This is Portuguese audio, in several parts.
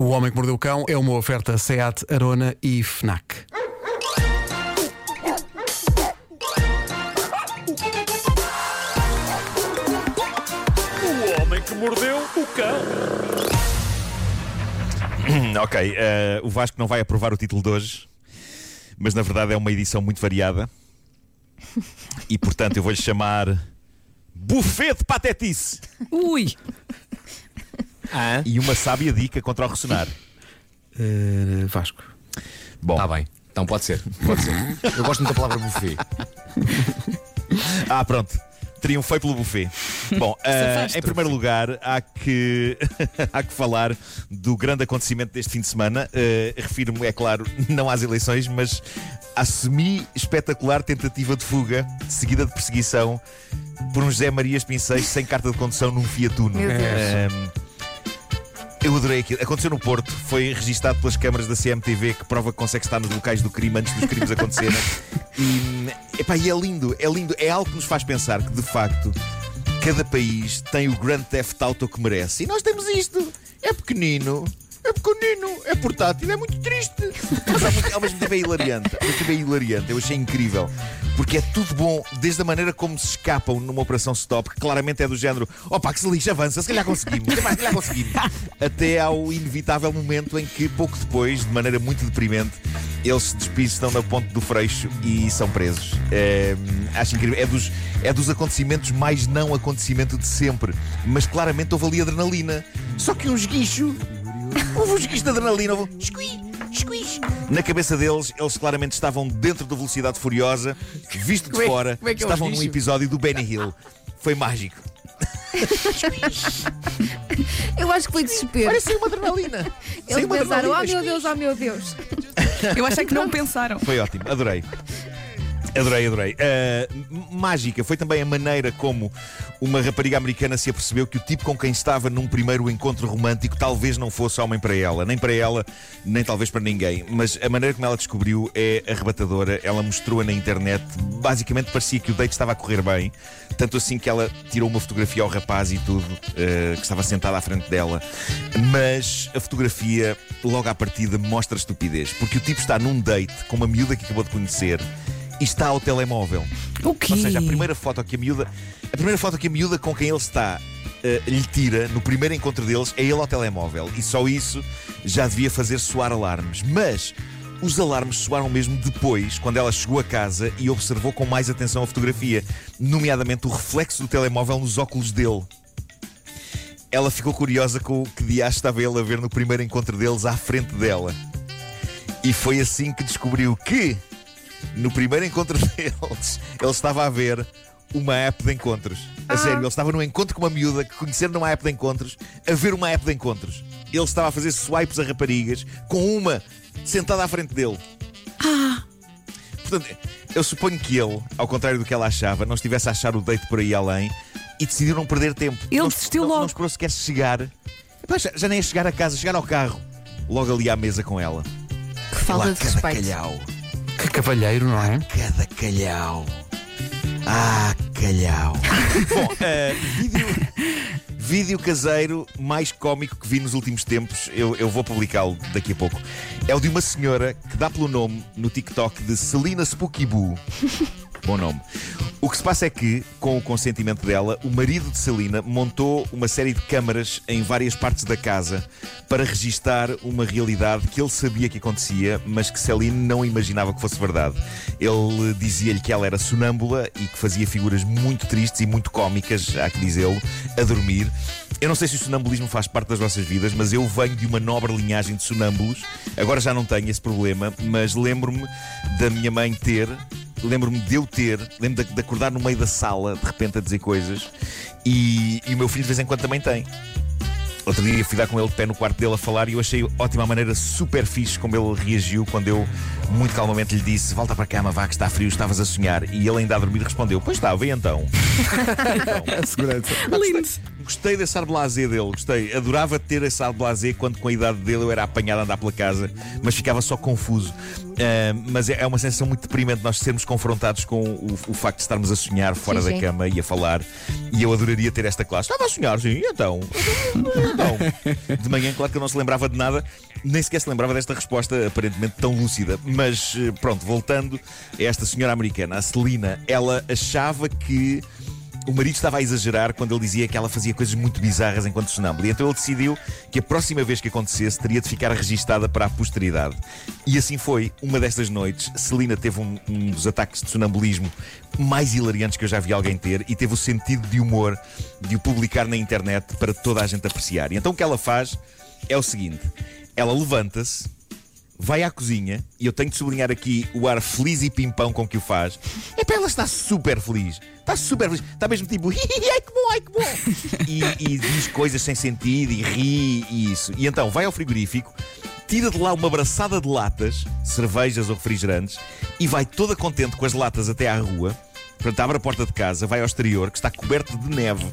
O Homem que Mordeu o Cão é uma oferta SEAT, Arona e FNAC. O homem que mordeu o cão. Ok, eh, o Vasco não vai aprovar o título de hoje, mas na verdade é uma edição muito variada. E portanto eu vou-lhe chamar Buffet de Patetice Ui! Ah, e uma sábia dica contra o ressonar. Eh, Vasco. Bom, tá bem. Então pode ser, pode ser. Eu gosto muito da palavra buffet. ah, pronto. Triunfei pelo buffet. Bom, Safaste. em primeiro lugar, há que, há que falar do grande acontecimento deste fim de semana. Eh, Refiro-me, é claro, não às eleições, mas à semi-espetacular tentativa de fuga, seguida de perseguição, por um José Marias Pinceiro sem carta de condução num Fiat Uno. Meu Deus. Ehm, eu adorei aquilo. Aconteceu no Porto, foi registado pelas câmaras da CMTV que prova que consegue estar nos locais do crime antes dos crimes acontecerem. E, epá, e é lindo, é lindo. É algo que nos faz pensar que, de facto, cada país tem o Grand Theft Auto que merece. E nós temos isto. É pequenino. É pequenino, é portátil, é muito triste. Mas ao mesmo- ao mesmo tempo é hilariante. Ao mesmo tempo é hilariante. Eu achei incrível. Porque é tudo bom, desde a maneira como se escapam numa operação stop, que claramente é do género: opa, que se lixa, avança, se calhar conseguimos, se calhar conseguimos. Até ao inevitável momento em que, pouco depois, de maneira muito deprimente, eles se despistam na ponte do freixo e são presos. É, acho incrível. É dos, é dos acontecimentos mais não acontecimento de sempre. Mas claramente houve ali adrenalina. Só que um esguicho. Um esguicho de adrenalina. Houve um squee, squish. Na cabeça deles, eles claramente estavam dentro da velocidade furiosa, visto de Como é- fora, como é que é o estavam num episódio do Benny Hill. Foi mágico. Eu acho que foi desespero. Parecia uma adrenalina. Eles Sem uma pensaram, oh adrenalina, meu Deus, oh meu Deus. Eu acho é que não pensaram. Foi ótimo, adorei. Adorei, adorei. Uh, mágica foi também a maneira como uma rapariga americana se apercebeu que o tipo com quem estava num primeiro encontro romântico talvez não fosse homem para ela, nem para ela, nem talvez para ninguém. Mas a maneira como ela descobriu é arrebatadora. Ela mostrou-a na internet. Basicamente parecia que o date estava a correr bem, tanto assim que ela tirou uma fotografia ao rapaz e tudo, uh, que estava sentado à frente dela. Mas a fotografia, logo à partida, mostra estupidez, porque o tipo está num date com uma miúda que acabou de conhecer e está ao telemóvel. O quê? Ou seja, a primeira foto que a miúda, a primeira foto que a miúda com quem ele está eh, lhe tira no primeiro encontro deles é ele ao telemóvel. E só isso já devia fazer soar alarmes. Mas os alarmes soaram mesmo depois, quando ela chegou a casa e observou com mais atenção a fotografia, nomeadamente o reflexo do telemóvel nos óculos dele. Ela ficou curiosa com o que dias estava ele a ver no primeiro encontro deles à frente dela. E foi assim que descobriu que no primeiro encontro deles, ele estava a ver uma app de encontros. A sério, ele estava num encontro com uma miúda que conheceram numa app de encontros, a ver uma app de encontros. Ele estava a fazer swipes a raparigas com uma sentada à frente dele. Portanto, eu suponho que ele, ao contrário do que ela achava, não estivesse a achar o date por aí além e decidiu não perder tempo. Ele não, desistiu não, logo. Não esperou sequer chegar. Epá, já, já nem ia chegar a casa, chegar ao carro. Logo ali à mesa com ela. Que falta de respeito. calhau. Que cavalheiro, não é? Cada calhau. Ah, calhau. Bom, eh, vídeo, vídeo caseiro mais cómico que vi nos últimos tempos, eu, eu vou publicá-lo daqui a pouco. É o de uma senhora que dá pelo nome no TikTok de Celina Spooky Boo. Bom nome. O que se passa é que, com o consentimento dela, o marido de Celina montou uma série de câmaras em várias partes da casa para registar uma realidade que ele sabia que acontecia, mas que Celine não imaginava que fosse verdade. Ele dizia-lhe que ela era sonâmbula e que fazia figuras muito tristes e muito cómicas, há que dizê-lo, a dormir. Eu não sei se o sonambulismo faz parte das vossas vidas, mas eu venho de uma nobre linhagem de sonâmbulos. Agora já não tenho esse problema, mas lembro-me da minha mãe ter lembro-me de eu ter, lembro de, de acordar no meio da sala, de repente a dizer coisas, e, e o meu filho de vez em quando também tem. Outro dia fui dar com ele de pé no quarto dele a falar e eu achei ótima a maneira super fixe como ele reagiu quando eu muito calmamente lhe disse: Volta para a cama, vá que está frio, estavas a sonhar. E ele ainda a dormir respondeu: Pois estava, e então? Segurança. Lindo. Gostei desse ar blasé dele, gostei. Adorava ter esse ar blasé quando com a idade dele eu era apanhado a andar pela casa, mas ficava só confuso. Ah, mas é, é uma sensação muito deprimente nós sermos confrontados com o, o facto de estarmos a sonhar fora Sim, da sim. cama e a falar. E eu adoraria ter esta classe. Estava a sonhar, sim, então. então. De manhã, claro que eu não se lembrava de nada, nem sequer se lembrava desta resposta aparentemente tão lúcida. Mas eh, pronto, voltando a esta senhora americana, a Celina, ela achava que. O marido estava a exagerar quando ele dizia que ela fazia coisas muito bizarras enquanto sonâmbula. E então ele decidiu que a próxima vez que acontecesse teria de ficar registada para a posteridade. E assim foi. Uma destas noites, Celina teve um, um dos ataques de sonambulismo mais hilariantes que eu já vi alguém ter e teve o sentido de humor de o publicar na internet para toda a gente apreciar. E então o que ela faz é o seguinte: ela levanta-se vai à cozinha, e eu tenho de sublinhar aqui o ar feliz e pimpão com que o faz. É para ela está super feliz. Está super feliz. Está mesmo tipo, ai que bom, ai que bom. E, e diz coisas sem sentido e ri e isso. E então vai ao frigorífico, tira de lá uma braçada de latas, cervejas ou refrigerantes, e vai toda contente com as latas até à rua. Portanto, abre a porta de casa, vai ao exterior, que está coberto de neve.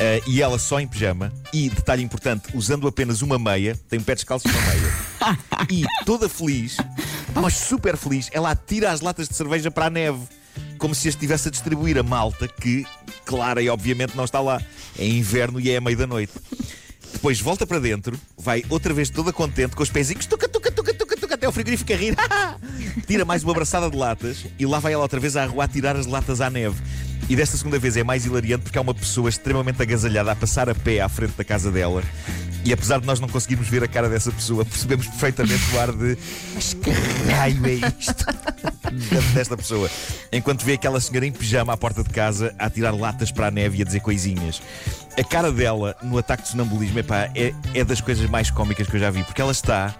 Eh, e ela só em pijama. E, detalhe importante, usando apenas uma meia, tem um pé descalço e uma meia. E toda feliz, mas super feliz, ela atira as latas de cerveja para a neve. Como se as estivesse a distribuir a malta que, clara e obviamente, não está lá. É inverno e é a meia da noite. Depois volta para dentro, vai outra vez toda contente, com os pezinhos, tuca, tuca, tuca, tuca, tuca, até o frigorífico a rir. Tira mais uma abraçada de latas e lá vai ela outra vez à rua a tirar as latas à neve. E desta segunda vez é mais hilariante porque há uma pessoa extremamente agasalhada a passar a pé à frente da casa dela. E apesar de nós não conseguirmos ver a cara dessa pessoa, percebemos perfeitamente o ar de Mas que raio é isto? desta pessoa. Enquanto vê aquela senhora em pijama à porta de casa a tirar latas para a neve e a dizer coisinhas. A cara dela no ataque de sonambulismo epá, é, é das coisas mais cómicas que eu já vi, porque ela está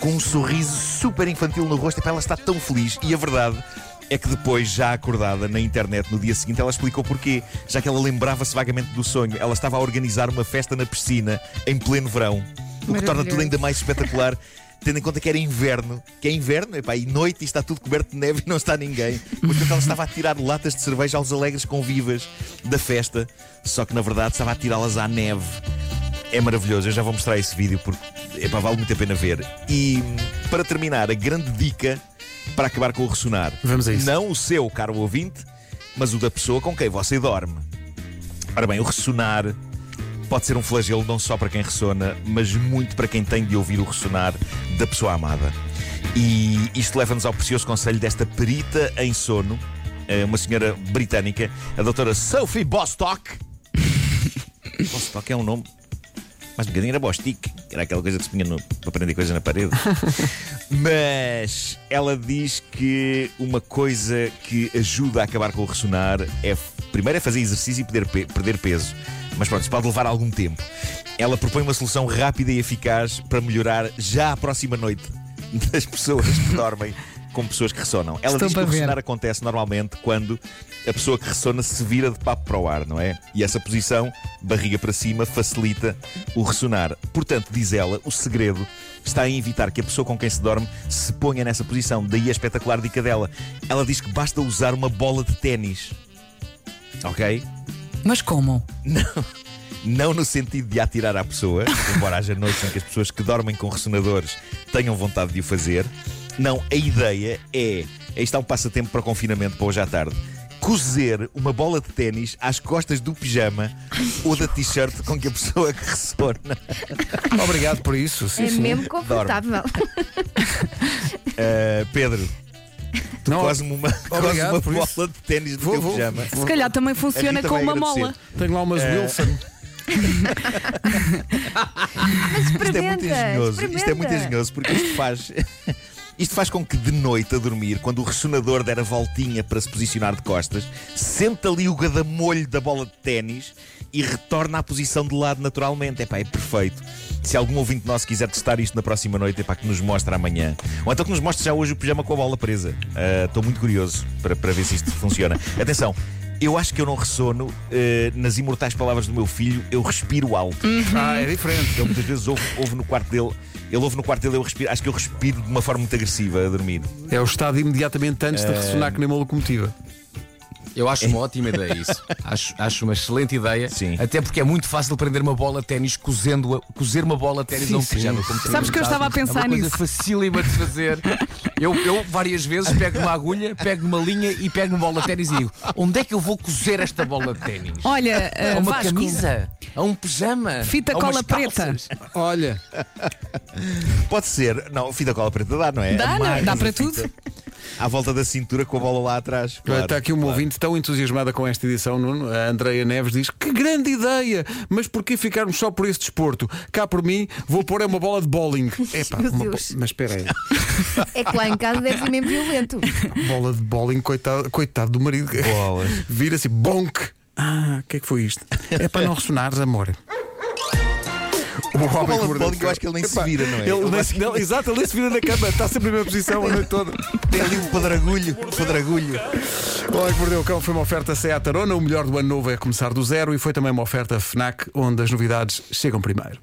com um sorriso super infantil no rosto, epá, ela está tão feliz e a verdade. É que depois, já acordada na internet no dia seguinte, ela explicou porquê. Já que ela lembrava-se vagamente do sonho, ela estava a organizar uma festa na piscina em pleno verão. O que torna tudo ainda mais espetacular, tendo em conta que era inverno. Que é inverno, epá, e noite e está tudo coberto de neve e não está ninguém. Portanto, ela estava a tirar latas de cerveja aos alegres convivas da festa, só que na verdade estava a tirá-las à neve. É maravilhoso, eu já vou mostrar esse vídeo porque epá, vale muito a pena ver. E para terminar, a grande dica para acabar com o ressonar. Vamos a isso. Não o seu, caro ouvinte, mas o da pessoa com quem você dorme. Ora bem, o ressonar pode ser um flagelo não só para quem ressona, mas muito para quem tem de ouvir o ressonar da pessoa amada. E isto leva-nos ao precioso conselho desta perita em sono, eh, uma senhora britânica, a doutora Sophie Bostock. Bostock é um nome. Mas um bocadinho era Bostic, que era aquela coisa que se punha no, para prender coisas na parede. Mas ela diz que uma coisa que ajuda a acabar com o ressonar é primeiro é fazer exercício e perder, pe- perder peso. Mas pronto, isso pode levar algum tempo. Ela propõe uma solução rápida e eficaz para melhorar já a próxima noite das pessoas que dormem com pessoas que ressonam. Ela diz que o ressonar acontece normalmente quando a pessoa que ressona se vira de papo para o ar, não é? E essa posição, barriga para cima, facilita o ressonar. Portanto, diz ela, o segredo está em evitar que a pessoa com quem se dorme se ponha nessa posição. Daí a espetacular dica dela. Ela diz que basta usar uma bola de ténis. Ok? Mas como? Não. Não no sentido de atirar à pessoa, embora haja noites em que as pessoas que dormem com ressonadores tenham vontade de o fazer. Não, a ideia é. Aí está um passatempo para o confinamento para hoje à tarde. Cozer uma bola de ténis às costas do pijama ou da t-shirt com que a pessoa que ressona. Obrigado por isso. Sim, É sim. mesmo confortável. Uh, Pedro, tu Não, quase uma, quase uma bola isso. de ténis no teu vou. pijama. Se calhar também funciona com uma agradecer. mola. Tenho lá umas Eh, Wilson. Isto é muito engenhoso. Isto é muito engenhoso porque isto faz. Isto faz com que de noite a dormir, quando o ressonador der a voltinha para se posicionar de costas, senta ali o gadamolho da bola de ténis e retorna à posição de lado naturalmente. Epá, é perfeito. Se algum ouvinte nosso quiser testar isto na próxima noite, epá, que nos mostre amanhã. Ou então que nos mostre já hoje o pijama com a bola presa. Ah, Estou muito curioso para, para ver se isto funciona. Atenção, eu acho que eu não ressono eh, nas imortais palavras do meu filho, eu respiro alto. Ah, é diferente. Ele muitas vezes ouve, ouve no quarto dele. Ele ouve no quarto dele, eu respiro. Acho que eu respiro de uma forma muito agressiva a dormir. É o estado imediatamente antes de ressonar que nem uma locomotiva. Eu acho uma ótima ideia isso. Acho, acho uma excelente ideia. Sim. Até porque é muito fácil prender uma bola de ténis cozendo a, cozer uma bola de ténis a um pijama. como Sabes que eu estava a pensar é uma nisso. coisa facílima de fazer. Eu, eu várias vezes pego uma agulha, pego uma linha e pego uma bola de ténis e digo: onde é que eu vou cozer esta bola de ténis? Olha, A uh, uma Vasco, camisa? A um pijama? Fita a umas cola preta. calças? Olha, Pode ser. Não, fita cola preta dá, não é? Dá, não? Amarras Dá para fita tudo? À volta da cintura com a bola lá atrás. Claro, está aqui uma claro. ouvinte tão entusiasmada com esta edição, Nuno. A Andreia Neves diz: Que grande ideia! Mas porquê ficarmos só por esse desporto? Cá por mim, vou pôr é uma bola de bowling. Epá, Meu uma bo- Deus. Mas espera aí, É que lá em casa deve ser mesmo violento. bola de bowling, coitado, coitado do marido. Bolas. Vira-se bonk. Ah, o que é que foi isto? É para não ressonares, amor. O homem que de mordeu bowling, eu acho que ele nem se vira, não é? Ele nem se- não, exato, ele nem se vira na cama, está sempre na mesma posição a noite toda. Tem ali um padragulho. Padragulho. O Homem que Mordeu o Cão foi uma oferta Seat Arona. O melhor do ano novo é começar do zero e foi também uma oferta FNAC, onde as novidades chegam primeiro.